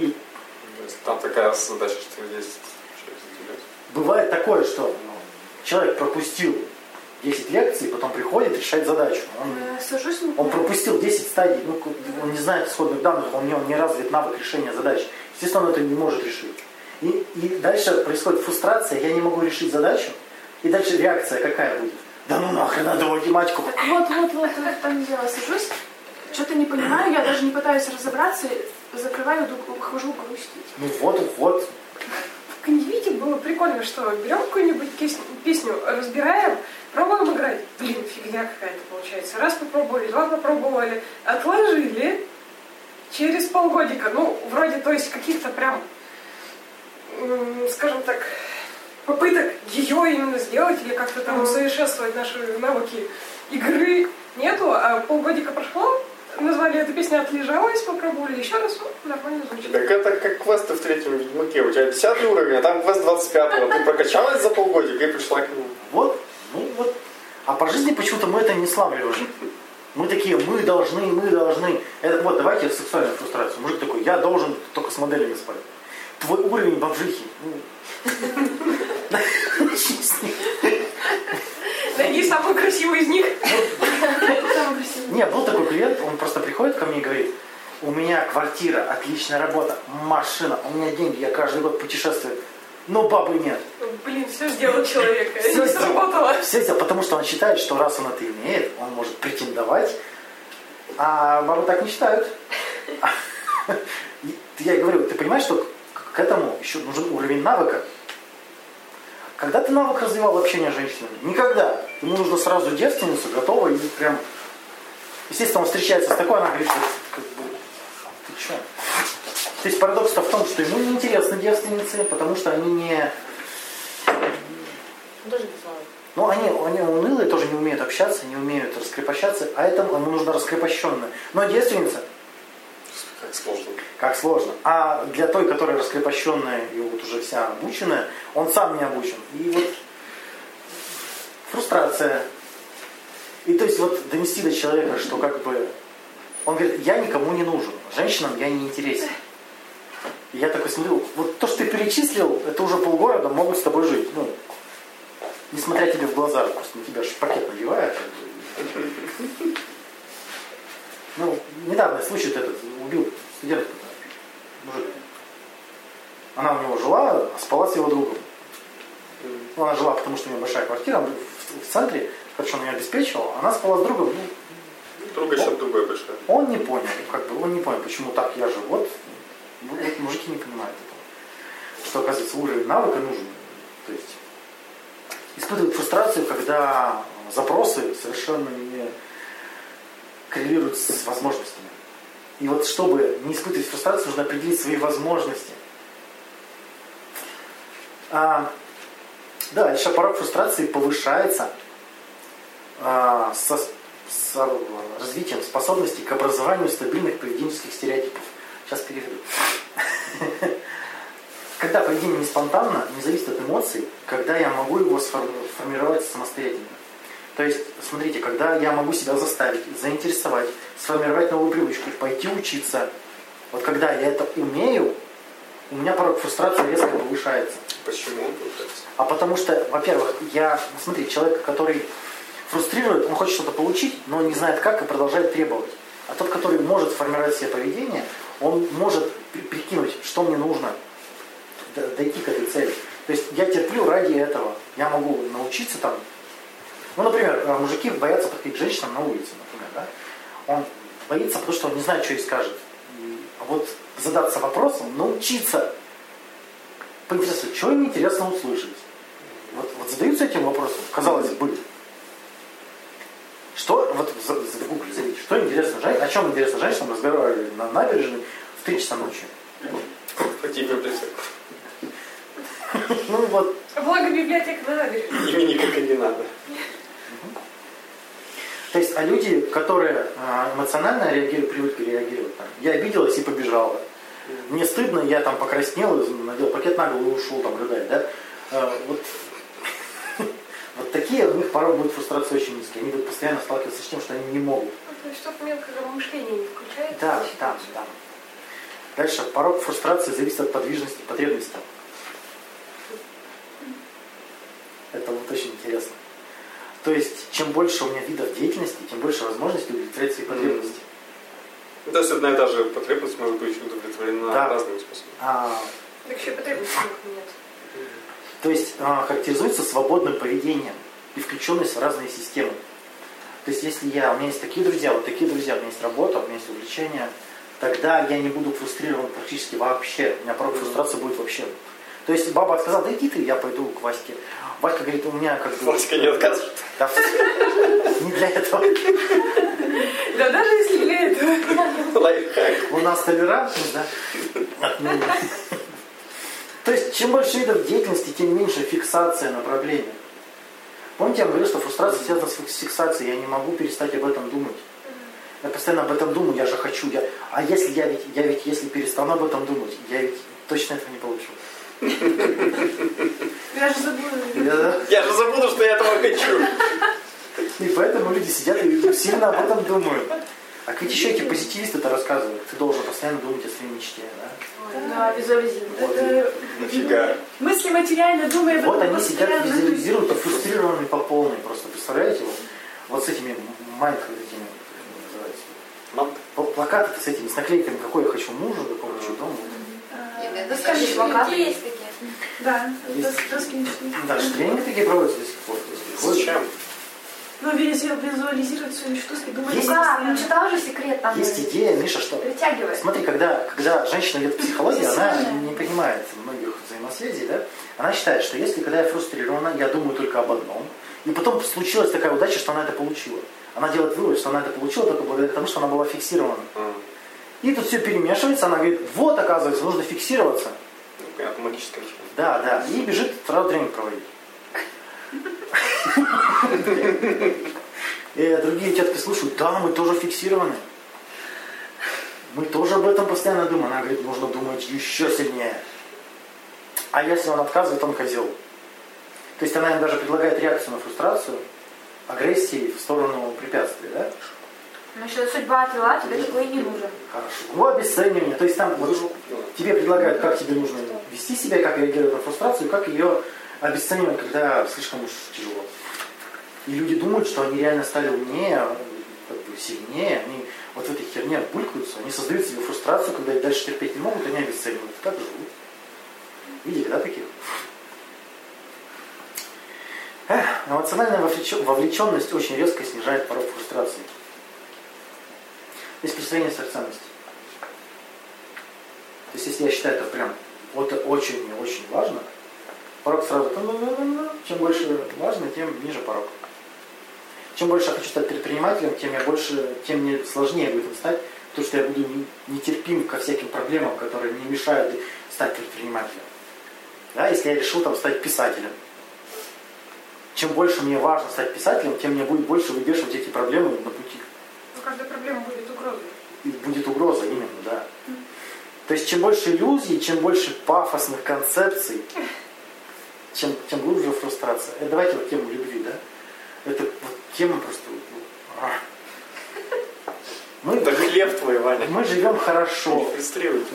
есть Там такая задача, что есть бывает такое, что ну, человек пропустил 10 лекций, потом приходит решать задачу. Он, он пропустил 10 стадий, ну, он не знает исходных данных, он не, он не развит навык решения задач. Естественно, он это не может решить. И, и дальше происходит фрустрация, я не могу решить задачу, и дальше реакция какая будет? Да ну нахрен надо математику. Вот, вот, вот, вот там дело. Сажусь, что-то не понимаю, я даже не пытаюсь разобраться, закрываю, ухожу грустить. Ну вот, вот. В было прикольно, что берем какую-нибудь песню, разбираем, пробуем играть. Блин, фигня какая-то получается. Раз попробовали, два попробовали, отложили. Через полгодика, ну, вроде, то есть каких-то прям, скажем так, попыток ее именно сделать или как-то там усовершенствовать наши навыки игры нету, а полгодика прошло, назвали эту песню «Отлежалась», попробовали еще раз, ну, нормально звучит. Так это как квесты в третьем Ведьмаке. У тебя 10 уровень, а там квест 25 Ты прокачалась за полгодика и пришла к нему. Вот, ну вот. А по жизни почему-то мы это не славливаем. Мы такие, мы должны, мы должны. Это, вот, давайте сексуальную фрустрацию. Мужик такой, я должен только с моделями спать. Твой уровень бомжихи. Ну, Найди самую красивую из них. Не, был такой клиент, он просто приходит ко мне и говорит, у меня квартира, отличная работа, машина, у меня деньги, я каждый год путешествую, но бабы нет. Блин, все сделал человек, Всё не сделал. сработало. Все сделал, потому что он считает, что раз он это имеет, он может претендовать, а бабы так не считают. Я говорю, ты понимаешь, что к этому еще нужен уровень навыка. Когда ты навык развивал общение с женщинами? Никогда. Ему нужно сразу девственницу, готово и прям... Естественно, он встречается с такой, она говорит, что? То есть парадокс-то в том, что ему не интересны девственницы, потому что они не... Тоже не знаю. Ну, они, они унылые, тоже не умеют общаться, не умеют раскрепощаться, а этому ему нужно раскрепощенное. Но девственница, Как сложно. как сложно. А для той, которая раскрепощенная и вот уже вся обученная, он сам не обучен. И вот фрустрация. И то есть вот донести до человека, что как бы он говорит, я никому не нужен, женщинам я не интересен. И я такой смотрю, вот то, что ты перечислил, это уже полгорода могут с тобой жить. Ну, несмотря тебе в глаза, просто на тебя же пакет бы. Ну, недавно случай этот, убил студентку, мужик. Она у него жила, а спала с его другом. Ну, она жила, потому что у нее большая квартира в, в центре, хорошо он ее обеспечивал. Она спала с другом, ну, Друга еще другое большое. он не понял, как бы, он не понял, почему так я же. Вот, ну, вот мужики не понимают этого. Что, оказывается, уровень навыка нужен. То есть испытывают фрустрацию, когда запросы совершенно не коррелируют с возможностями. И вот чтобы не испытывать фрустрацию, нужно определить свои возможности. А, дальше порог фрустрации повышается а, со, с развитием способности к образованию стабильных поведенческих стереотипов. Сейчас переведу. Когда поведение не спонтанно, не зависит от эмоций, когда я могу его сформи- формировать самостоятельно. То есть, смотрите, когда я могу себя заставить, заинтересовать, сформировать новую привычку, пойти учиться, вот когда я это умею, у меня порог фрустрации резко повышается. Почему? А потому что, во-первых, я, смотри, человек, который фрустрирует, он хочет что-то получить, но не знает как и продолжает требовать. А тот, который может формировать себе поведение, он может при- прикинуть, что мне нужно, дойти к этой цели. То есть я терплю ради этого. Я могу научиться там. Ну, например, э, мужики боятся подходить к женщинам на улице, например, да? Он боится, потому что он не знает, что ей скажет. А вот задаться вопросом, научиться поинтересоваться, что им интересно услышать. Вот, вот задаются этим вопросом, казалось бы. Что, вот за- за- гугли, забейте, что интересно женщинам, о чем интересно женщинам разговаривали на набережной в 3 часа ночи? Какие библиотеки? Ну вот, Благо библиотека на набережной. Имени как и не надо. то есть, а люди, которые а, эмоционально реагируют, привыкли реагировать, там, я обиделась и побежала. Мне стыдно, я там покраснел, надел пакет на голову и ушел там рыдать, да? А, вот, вот такие у них порой будет фрустрация очень низкие. Они будут постоянно сталкиваться с тем, что они не могут. Ну, то есть что-то мелкое мышление не включается. Да, значит, да, да. Дальше. Порог фрустрации зависит от подвижности потребностей. Это вот очень интересно. То есть, чем больше у меня видов деятельности, тем больше возможностей удовлетворять свои потребности. Ну, То есть одна и та же потребность может быть удовлетворена Да. разными способами. А, Так еще потребностей нет. То есть, а, характеризуется свободным поведением и включенность в разные системы. То есть, если я, у меня есть такие друзья, вот такие друзья, у меня есть работа, у меня есть увлечения, тогда я не буду фрустрирован практически вообще. У меня порог фрустрации будет вообще. То есть баба сказала, да иди ты, я пойду к Ваське. Васька говорит, у меня как бы... Васька не откажет. Да, не для этого. Да даже если для этого. Лайфхак. У нас толерантность, да? То есть, чем больше видов деятельности, тем меньше фиксация на проблеме. Помните, я говорил, что фрустрация связана с фикс- фиксацией, я не могу перестать об этом думать. Я постоянно об этом думаю, я же хочу. Я... А если я ведь, я ведь, если перестану об этом думать, я ведь точно этого не получу. Я же. Я- Я же забуду, что я этого хочу. И поэтому люди сидят и сильно об этом думают. А ведь еще эти позитивисты это рассказывают. Ты должен постоянно думать о своей мечте. Да? Да, визуализировать. Это Нафига? мысли материально думая об Вот они сидят, постоянно. визуализируют, а фрустрированные по полной. Просто представляете, вот, вот с этими майк, этими, как они называются, Мам, Пл- плакаты с этими, с наклейками, какой я хочу мужа, какой я хочу дома. А, Доскажи, плакаты есть такие. Да, доски мечты. Даже тренинги такие проводятся до сих пор. Ну, визу- визуализировать свою мечту и думать Есть- Ну как? постоянно. Ну читала же секрет там. Есть идея, Миша, что Притягивает. Смотри, когда, когда женщина идет в психологию, она не понимает многих взаимосвязей, да? Она считает, что если когда я фрустрирована, я думаю только об одном, и потом случилась такая удача, что она это получила. Она делает вывод, что она это получила только благодаря тому, что она была фиксирована. И тут все перемешивается, она говорит, вот, оказывается, нужно фиксироваться. ну, понятно, магическая вещь. Да, да. И бежит сразу тренинг проводить. И другие тетки слушают, да, мы тоже фиксированы. Мы тоже об этом постоянно думаем. Она говорит, нужно думать еще сильнее. А если он отказывает, он козел. То есть она им даже предлагает реакцию на фрустрацию, агрессии в сторону препятствий, да? Ну что судьба отвела, тебе такой не нужен. Хорошо. Ну, обесценивание. То есть там вот тебе предлагают, как тебе нужно вести себя, как реагировать на фрустрацию, как ее обесценивать, когда слишком уж тяжело. И люди думают, что они реально стали умнее, как бы сильнее, они вот в этой херне булькаются, они создают себе фрустрацию, когда их дальше терпеть не могут, они обесценивают. Так живут. Видели, да, таких? Эх, эмоциональная вовлечен- вовлеченность очень резко снижает порог фрустрации. Есть представление сверхценности. То есть, если я считаю это прям вот очень и очень важно, порог сразу, чем больше важно, тем ниже порог. Чем больше я хочу стать предпринимателем, тем я больше, тем мне сложнее будет стать, потому что я буду не- нетерпим ко всяким проблемам, которые мне мешают стать предпринимателем. Да, если я решил там стать писателем. Чем больше мне важно стать писателем, тем мне будет больше выбешивать эти проблемы на пути. Ну, каждая проблема будет угрозой. И будет угроза именно, да. То есть чем больше иллюзий, чем больше пафосных концепций, чем, тем глубже фрустрация. Э, давайте вот тему любви, да? Это вот тема просто... а. Мы, Это хлеб твой, Ваня. мы живем хорошо.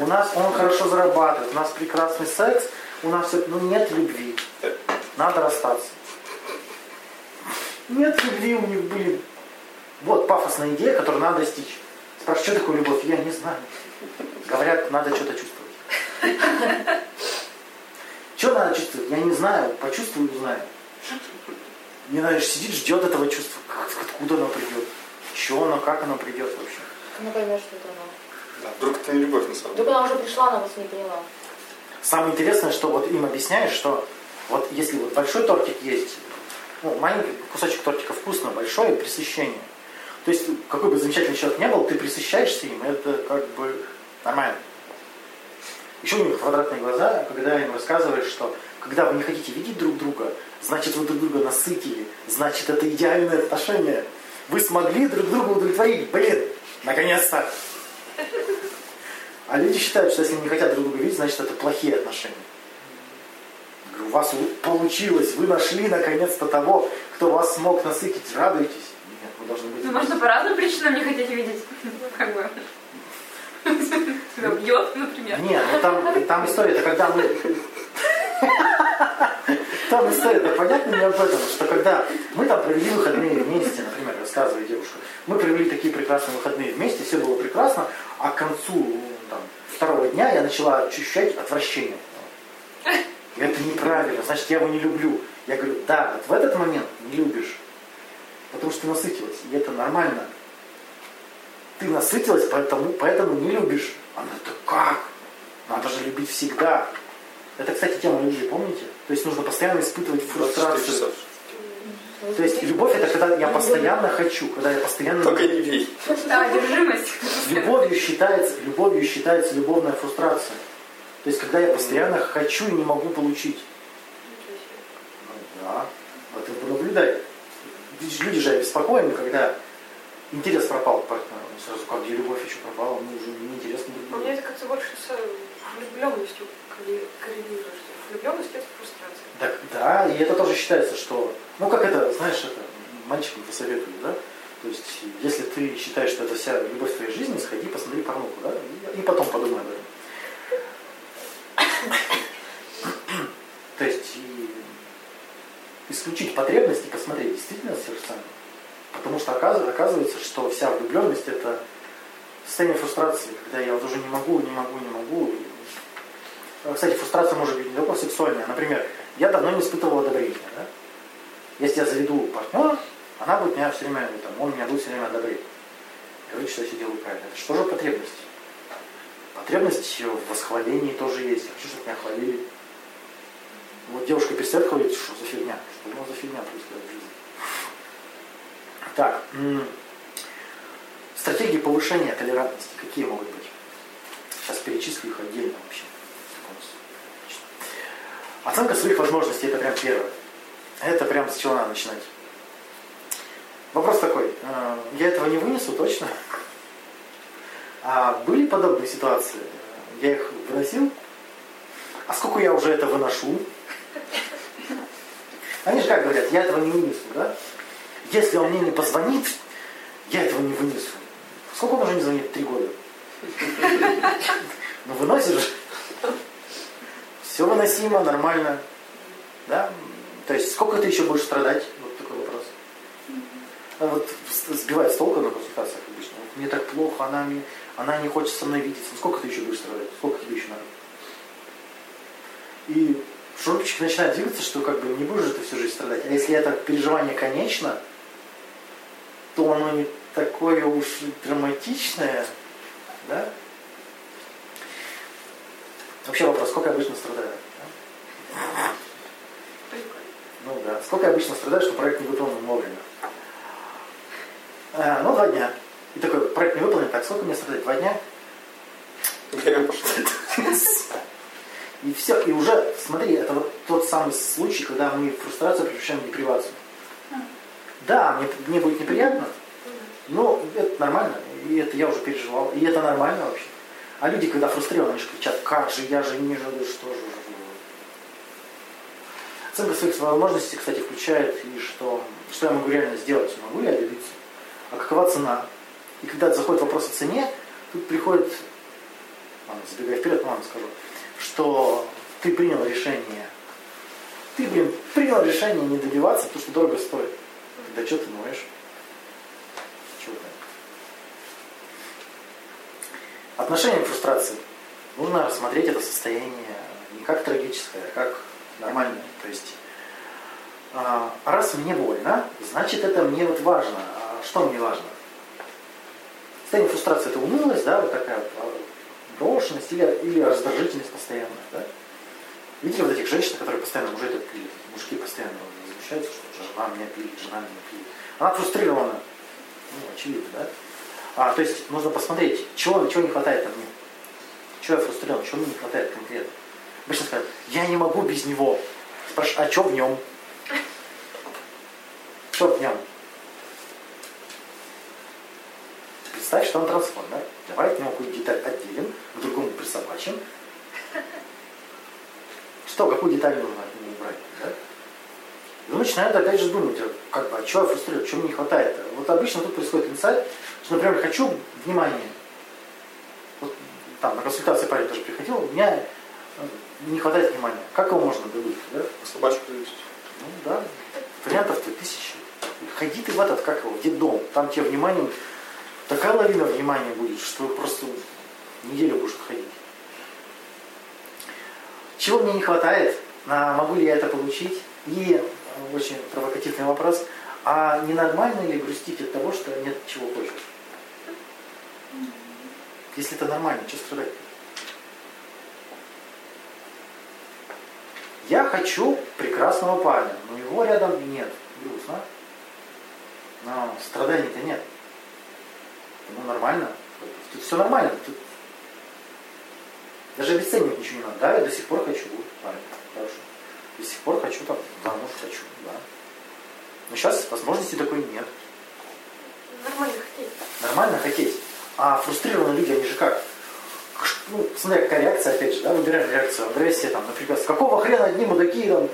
У нас он хорошо зарабатывает, у нас прекрасный секс, у нас все, ну нет любви. Надо расстаться. Нет любви у них были. Вот пафосная идея, которую надо достичь. Спрашиваю, что такое любовь? Я не знаю. Говорят, надо что-то чувствовать. Что надо чувствовать? Я не знаю. Почувствую, узнаю. Не знаешь, сидит, ждет этого чувства. Как- Откуда оно придет? Что оно, как оно придет вообще? Она поймет, что это она. Да, вдруг это не любовь на самом Вдруг деле. она уже пришла, она вас не поняла. Самое интересное, что вот им объясняешь, что вот если вот большой тортик есть, ну, маленький кусочек тортика вкусно, большое пресыщение. То есть, какой бы замечательный человек не был, ты присыщаешься им, это как бы нормально. Еще у них квадратные глаза, когда им рассказываешь, что когда вы не хотите видеть друг друга, значит вы друг друга насытили, значит это идеальное отношение. Вы смогли друг друга удовлетворить. Блин, наконец-то. А люди считают, что если не хотят друг друга видеть, значит это плохие отношения. Говорю, у вас получилось, вы нашли наконец-то того, кто вас смог насытить. Радуйтесь. Нет, вы должны быть... Ну, можно по разным причинам не хотеть видеть. Как бы. Тебя бьет, например. Нет, ну там, там история, это когда мы... Там история, это понятно не об этом, что когда мы там провели выходные вместе, например, рассказывает девушка, мы провели такие прекрасные выходные вместе, все было прекрасно, а к концу ну, там, второго дня я начала ощущать отвращение. Это неправильно, значит, я его не люблю. Я говорю, да, вот в этот момент не любишь, потому что насытилась, и это нормально. Ты насытилась, поэтому, поэтому не любишь. Она, да как? Надо же любить всегда. Это, кстати, тема любви, помните? То есть нужно постоянно испытывать 24 фрустрацию. То есть любовь это когда я постоянно хочу, когда я постоянно... Только не бей. Да, одержимость. Любовью считается, любовью считается любовная фрустрация. То есть когда я постоянно хочу и не могу получить. Ну да, вот. Ведь же Люди же обеспокоены, когда интерес пропал к партнеру. Сразу как где любовь еще пропала, мы уже неинтересно друг У другу. меня это как-то больше с влюбленностью коррелирует. Влюбленность это фрустрация. Так, да, и это тоже считается, что, ну как это, знаешь, это мальчикам посоветуют, да? То есть, если ты считаешь, что это вся любовь твоей жизни, сходи, посмотри порнуху, да? И, потом подумай об этом. То есть, исключить потребность и посмотреть, действительно сердцами. Потому что оказывается, что вся влюбленность это состояние фрустрации, когда я вот уже не могу, не могу, не могу. А, Кстати, фрустрация может быть не только сексуальная. Например, я давно не испытывал одобрения. Да? Если я заведу партнера, она будет меня все время, ну, там, он меня будет все время одобрять. Говорит, что я все делаю правильно. Это что же потребность? Потребность в восхвалении тоже есть. Я хочу, чтобы меня хвалили. Вот девушка перестает говорить, что за фигня. Что у нас за фигня происходит в жизни. Так. Стратегии повышения толерантности какие могут быть? Сейчас перечислю их отдельно вообще. Оценка своих возможностей это прям первое. Это прям с чего надо начинать. Вопрос такой. э, Я этого не вынесу точно. А были подобные ситуации? Я их выносил? А сколько я уже это выношу? Они же как говорят, я этого не вынесу, да? Если он мне не позвонит, я этого не вынесу. Сколько он уже не звонит? Три года. Ну выносишь же. Все выносимо, нормально. Да? То есть сколько ты еще будешь страдать? Вот такой вопрос. А вот сбивает с толку на консультациях обычно. Вот мне так плохо, она, мне, она не хочет со мной видеться. Ну, сколько ты еще будешь страдать? Сколько тебе еще надо? И шурупчик начинает двигаться, что как бы не будешь же ты всю жизнь страдать. А если это переживание конечно, то оно не такое уж драматичное, да? Вообще вопрос, сколько обычно страдаю? да? Ну да. Сколько обычно страдаю, что проект не выполнен вовремя? А, ну, два дня. И такой, проект не выполнен, так, сколько мне страдать? Два дня? И все, и уже, смотри, это вот тот самый случай, когда мы фрустрацию превращаем в депривацию. Да, мне, мне будет неприятно, но это нормально, и это я уже переживал, и это нормально вообще. А люди, когда фрустрированы, они же кричат, как же, я же не жду, что же. Оценка своих возможностей, кстати, включает и что, что я могу реально сделать, могу я добиться, а какова цена. И когда заходит вопрос о цене, тут приходит, ладно, забегая вперед, ладно, скажу, что ты принял решение, ты, блин, принял решение не добиваться, потому что дорого стоит. Да что ты ноешь? Чего ты? Отношение к фрустрации. Нужно рассмотреть это состояние не как трагическое, а как нормальное. То есть, а, раз мне больно, значит это мне вот важно. А что мне важно? Состояние фрустрации это унылость, да, вот такая вот, брошенность или, или раздражительность постоянная, да? Видели вот этих женщин, которые постоянно, мужики, или мужики постоянно получается, что жена меня пилит, жена меня пилит. Она фрустрирована. Ну, очевидно, да? А, то есть нужно посмотреть, чего, чего не хватает мне. Чего я фрустрирован, чего мне не хватает конкретно. Обычно скажут, я не могу без него. Спрашиваю, а что в нем? Что в нем? Представь, что он трансформер. Давай от него какую-то деталь отделим, к другому присобачим. Что, какую деталь нужно убрать? Да? И он начинает опять же думать, а как бы, а что я фрустрирую, чего мне не хватает. Вот обычно тут происходит инсайт, что, например, хочу внимания. Вот, там на консультации парень тоже приходил, у меня э, не хватает внимания. Как его можно добыть? Да? Собачку завести. Ну да, вариантов-то тысячи. Ходи ты в этот, как его, в детдом. Там тебе внимание, такая лавина внимания будет, что просто неделю будешь ходить. Чего мне не хватает? А, могу ли я это получить? И э, очень провокативный вопрос. А ненормально ли грустить от того, что нет чего хочешь? Если это нормально, что страдать? Я хочу прекрасного парня, но его рядом нет. Грустно. Но страданий-то нет. Ну, нормально. Тут все нормально. Тут даже обесценивать ничего не надо. Да, я до сих пор хочу парня. Хорошо. До сих пор хочу там, замуж хочу, да. Но сейчас возможности такой нет. Нормально хотеть. Нормально хотеть. А фрустрированные люди, они же как? Ну, смотря какая реакция, опять же, да, выбираем реакцию, агрессия, там, например, с какого хрена одни мудаки, там,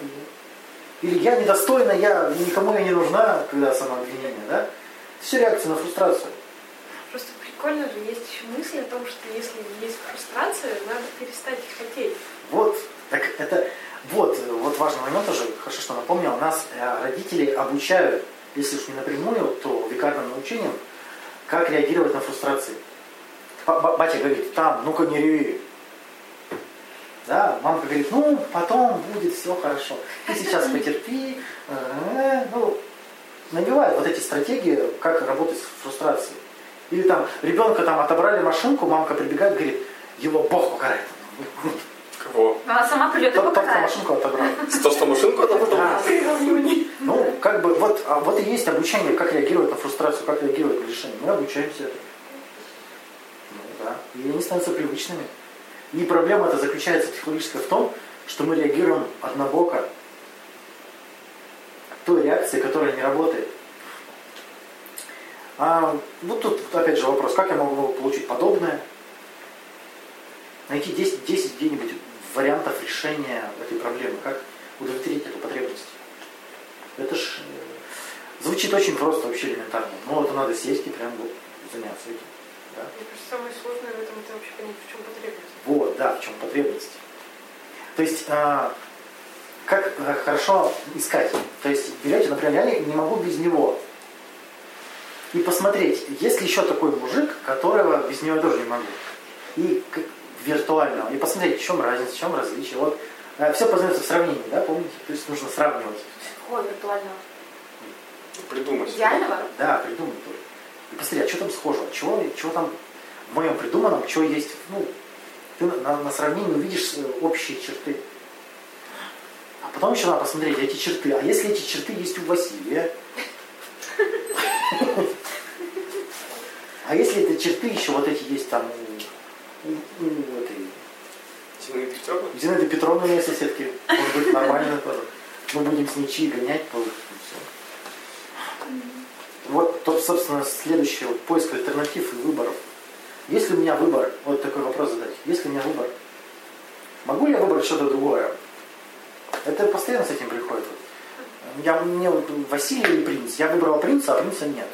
или я недостойна, я никому я не нужна, когда самообвинение, да? Все реакция на фрустрацию. Прикольно же есть еще мысль о том, что если есть фрустрация, надо перестать их хотеть. Вот, так это, вот, вот важный момент тоже, хорошо, что напомнил, нас э, родители обучают, если уж не напрямую, то векарным научением, как реагировать на фрустрации. Ба- ба- Батя говорит, там, ну-ка не реви. Да, мамка говорит, ну, потом будет все хорошо. Ты сейчас потерпи. э, Ну, набивает вот эти стратегии, как работать с фрустрацией. Или там, ребенка там отобрали машинку, мамка прибегает, говорит, его Бог покарает. Кого? Она сама придет и Тот, тот, кто машинку отобрал. То, что машинку отобрал? Да. Ну, как бы, вот, а вот и есть обучение, как реагировать на фрустрацию, как реагировать на решение. Мы обучаемся этому. Ну, да. И они становятся привычными. И проблема это заключается психологическая в том, что мы реагируем однобоко той реакции, которая не работает. А вот тут опять же вопрос, как я могу получить подобное? Найти 10, 10 где-нибудь вариантов решения этой проблемы, как удовлетворить эту потребность. Это ж э, звучит очень просто, вообще элементарно. Но это надо сесть и прям вот заняться этим. Да? Мне кажется, самое сложное в этом это вообще понять, в чем потребность. Вот, да, в чем потребность. То есть, а, как э, хорошо искать. То есть, берете, например, я не, не могу без него. И посмотреть, есть ли еще такой мужик, которого без него я тоже не могу. И как виртуального. И посмотреть, в чем разница, в чем различие. Вот все познается в сравнении, да, помните? То есть нужно сравнивать. Какого виртуального? Придумать. Идеального? Да, придумать тоже. И посмотри, а что там схожего? Чего, чего там в моем придуманном, что есть, ну, ты на, на, на сравнении увидишь э, общие черты. А потом еще надо посмотреть эти черты. А если эти черты есть у Василия? А если эти черты еще вот эти есть там у, у- этой Зинаида Петровна? Зинаиды Петровны моей соседки. Может быть, нормально тоже. Мы будем с ничьи гонять по все. Вот, то, собственно, следующий вот, поиск альтернатив и выборов. Есть ли у меня выбор? Вот такой вопрос задать. Есть ли у меня выбор? Могу ли я выбрать что-то другое? Это постоянно с этим приходит. Я, мне вот Василий или принц. Я выбрал принца, а принца нет.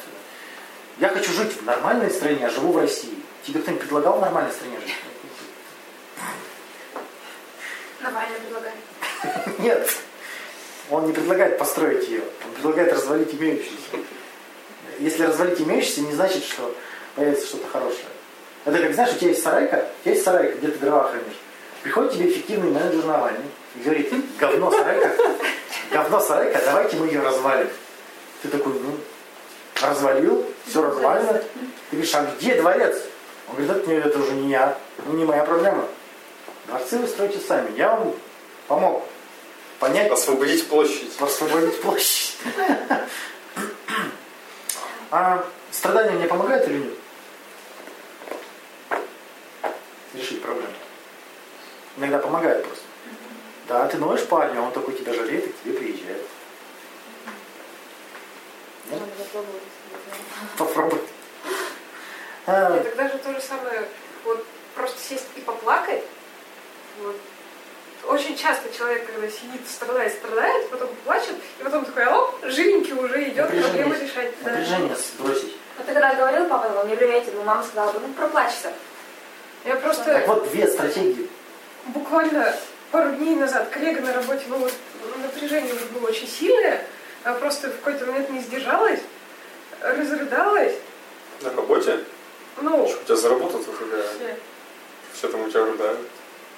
Я хочу жить в нормальной стране, а живу в России. Тебе кто-нибудь предлагал в нормальной стране жить? Навальный предлагает. Нет. Он не предлагает построить ее, он предлагает развалить имеющуюся. Если развалить имеющуюся, не значит, что появится что-то хорошее. Это как, знаешь, у тебя есть сарайка, у тебя есть сарайка, где ты дрова хранишь. Приходит тебе эффективный менеджер Навальный и говорит, говно сарайка, говно сарайка, давайте мы ее развалим. Ты такой, ну, развалил, все развалено. Ты говоришь, а где дворец? Он говорит, это, не- это уже не я, ну, не моя проблема. Дворцы вы строите сами, я вам помог. понять, Освободить площадь. освободить площадь. А страдания мне помогают или нет? Решить проблему. Иногда помогает просто. Да, ты ноешь парня, он такой тебя жалеет и к тебе приезжает. Нет? Надо попробовать. Попробуй. А, И тогда же то же самое, вот просто сесть и поплакать. Вот. Очень часто человек, когда сидит, страдает, страдает, потом плачет, и потом такой, оп, живенький уже идет проблему решать. Да. напряжение сбросить. Вот ты когда говорил, папа, он не приметил, но мама сказала, ну проплачься. Я просто Так вот, две стратегии. буквально пару дней назад коллега на работе, ну вот напряжение уже было очень сильное, а просто в какой-то момент не сдержалась, разрыдалась. На работе? Ну, Что у тебя заработал какая? все. Все там у тебя рыдают.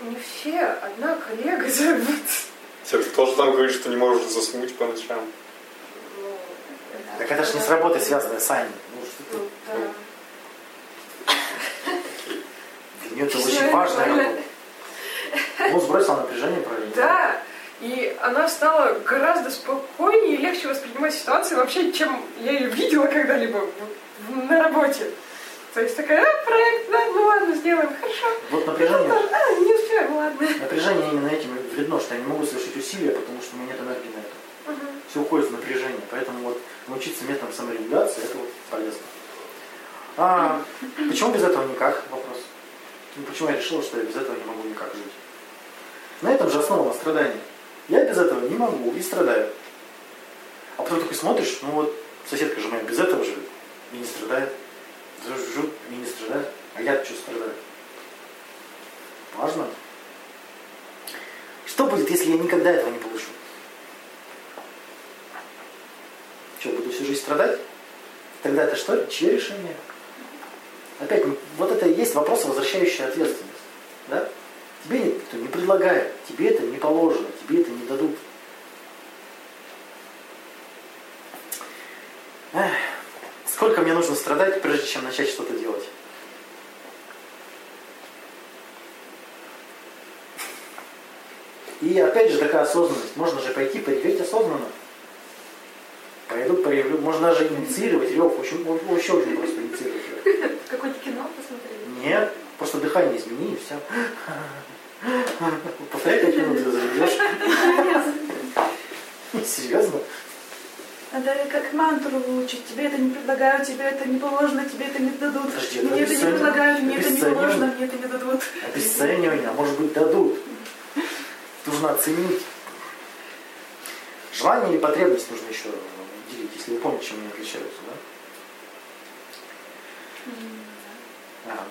не все, одна коллега. Вот. Тебе ты тоже там говоришь, что не можешь заснуть по ночам. Ну, Так это ж не с работой связано, Саня. Ну, что ты? ну, да. Для нее это очень важная работа. Ну, сбросила напряжение правильно. Да, и она стала гораздо спокойнее и легче воспринимать ситуации вообще, чем я ее видела когда-либо на работе. То есть такая, а, проект, да, ну ладно, сделаем, хорошо. Вот напряжение, А, не успеем, ладно. напряжение именно этим вредно, что я не могу совершить усилия, потому что у меня нет энергии на это. Мгм. Все уходит в напряжение. Поэтому вот научиться методам саморегуляции, это вот полезно. А почему без этого никак? Вопрос. Ну, почему я решил, что я без этого не могу никак жить? На этом же основано страдание. Я без этого не могу и страдаю. А потом такой смотришь, ну вот соседка же моя без этого живет и не страдает. Живут и не страдает. А я что страдаю? Важно. Что будет, если я никогда этого не получу? Что, буду всю жизнь страдать? Тогда это что? Чье решение? Опять, вот это и есть вопрос, возвращающий ответственность. Да? Тебе никто не предлагает, тебе это не положено, тебе это не дадут. Эх, сколько мне нужно страдать, прежде чем начать что-то делать? И опять же такая осознанность. Можно же пойти пореветь осознанно. Пойду поревлю. Можно даже инициировать рев. Очень, вообще очень просто инициировать рев. Какое-то кино посмотрели? Нет, просто дыхание измени и все. Повторяй минут и заведешь. Серьезно? Надо как мантру выучить. Тебе это не предлагают, тебе это не положено, тебе это не дадут. Подожди, мне это не предлагают, мне это не положено, мне это не дадут. Обесценивание, а может быть дадут. Нужно оценить. Желание или потребность нужно еще делить, если вы помните, чем они отличаются, да? Ага.